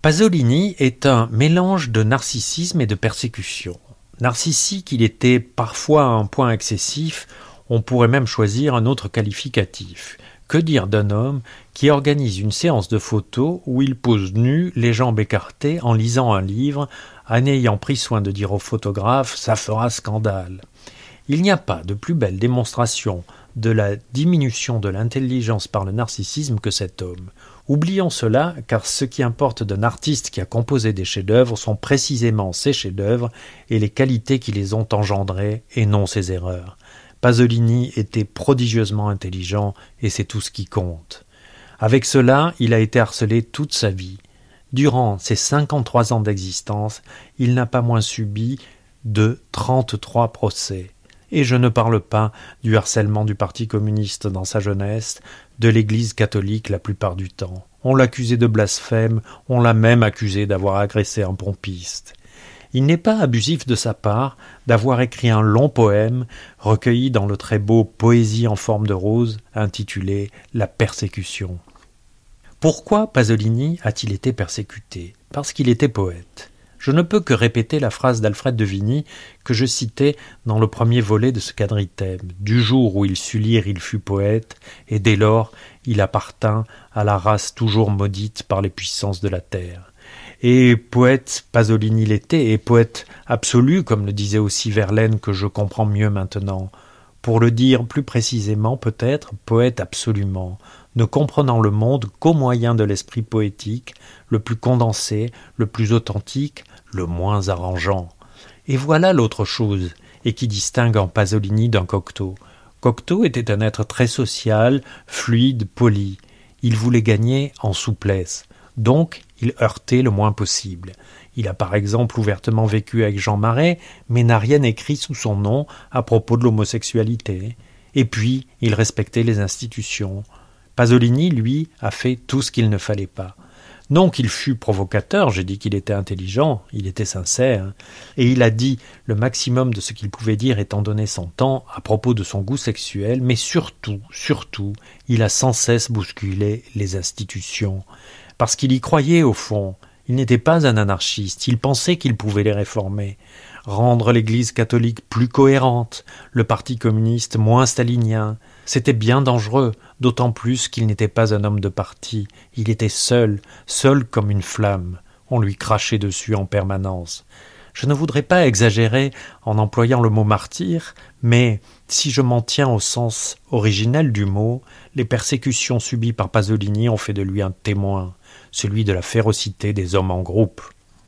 Pasolini est un mélange de narcissisme et de persécution. Narcissique, il était parfois à un point excessif, on pourrait même choisir un autre qualificatif. Que dire d'un homme qui organise une séance de photos où il pose nu, les jambes écartées, en lisant un livre, en ayant pris soin de dire au photographe ça fera scandale. Il n'y a pas de plus belle démonstration de la diminution de l'intelligence par le narcissisme que cet homme. Oublions cela, car ce qui importe d'un artiste qui a composé des chefs-d'œuvre sont précisément ses chefs-d'œuvre et les qualités qui les ont engendrés, et non ses erreurs. Pasolini était prodigieusement intelligent, et c'est tout ce qui compte. Avec cela, il a été harcelé toute sa vie. Durant ses cinquante-trois ans d'existence, il n'a pas moins subi de trente-trois procès. Et je ne parle pas du harcèlement du Parti communiste dans sa jeunesse, de l'Église catholique la plupart du temps. On l'accusait de blasphème, on l'a même accusé d'avoir agressé un pompiste. Il n'est pas abusif de sa part d'avoir écrit un long poème recueilli dans le très beau Poésie en forme de rose intitulé La persécution. Pourquoi Pasolini a-t-il été persécuté? Parce qu'il était poète. Je ne peux que répéter la phrase d'Alfred de Vigny que je citais dans le premier volet de ce quadritème. Du jour où il sut lire, il fut poète, et dès lors il appartint à la race toujours maudite par les puissances de la terre. Et poète, Pasolini l'était, et poète absolu, comme le disait aussi Verlaine, que je comprends mieux maintenant. Pour le dire plus précisément, peut-être, poète absolument, ne comprenant le monde qu'au moyen de l'esprit poétique, le plus condensé, le plus authentique, le moins arrangeant. Et voilà l'autre chose, et qui distingue en Pasolini d'un Cocteau. Cocteau était un être très social, fluide, poli. Il voulait gagner en souplesse. Donc, il heurtait le moins possible. Il a par exemple ouvertement vécu avec Jean Marais, mais n'a rien écrit sous son nom à propos de l'homosexualité. Et puis, il respectait les institutions. Pasolini, lui, a fait tout ce qu'il ne fallait pas. Non qu'il fût provocateur, j'ai dit qu'il était intelligent, il était sincère, et il a dit le maximum de ce qu'il pouvait dire étant donné son temps à propos de son goût sexuel, mais surtout, surtout, il a sans cesse bousculé les institutions, parce qu'il y croyait au fond, il n'était pas un anarchiste, il pensait qu'il pouvait les réformer, rendre l'Église catholique plus cohérente, le Parti communiste moins stalinien, c'était bien dangereux, d'autant plus qu'il n'était pas un homme de parti, il était seul, seul comme une flamme, on lui crachait dessus en permanence. Je ne voudrais pas exagérer en employant le mot martyr, mais si je m'en tiens au sens originel du mot, les persécutions subies par Pasolini ont fait de lui un témoin, celui de la férocité des hommes en groupe.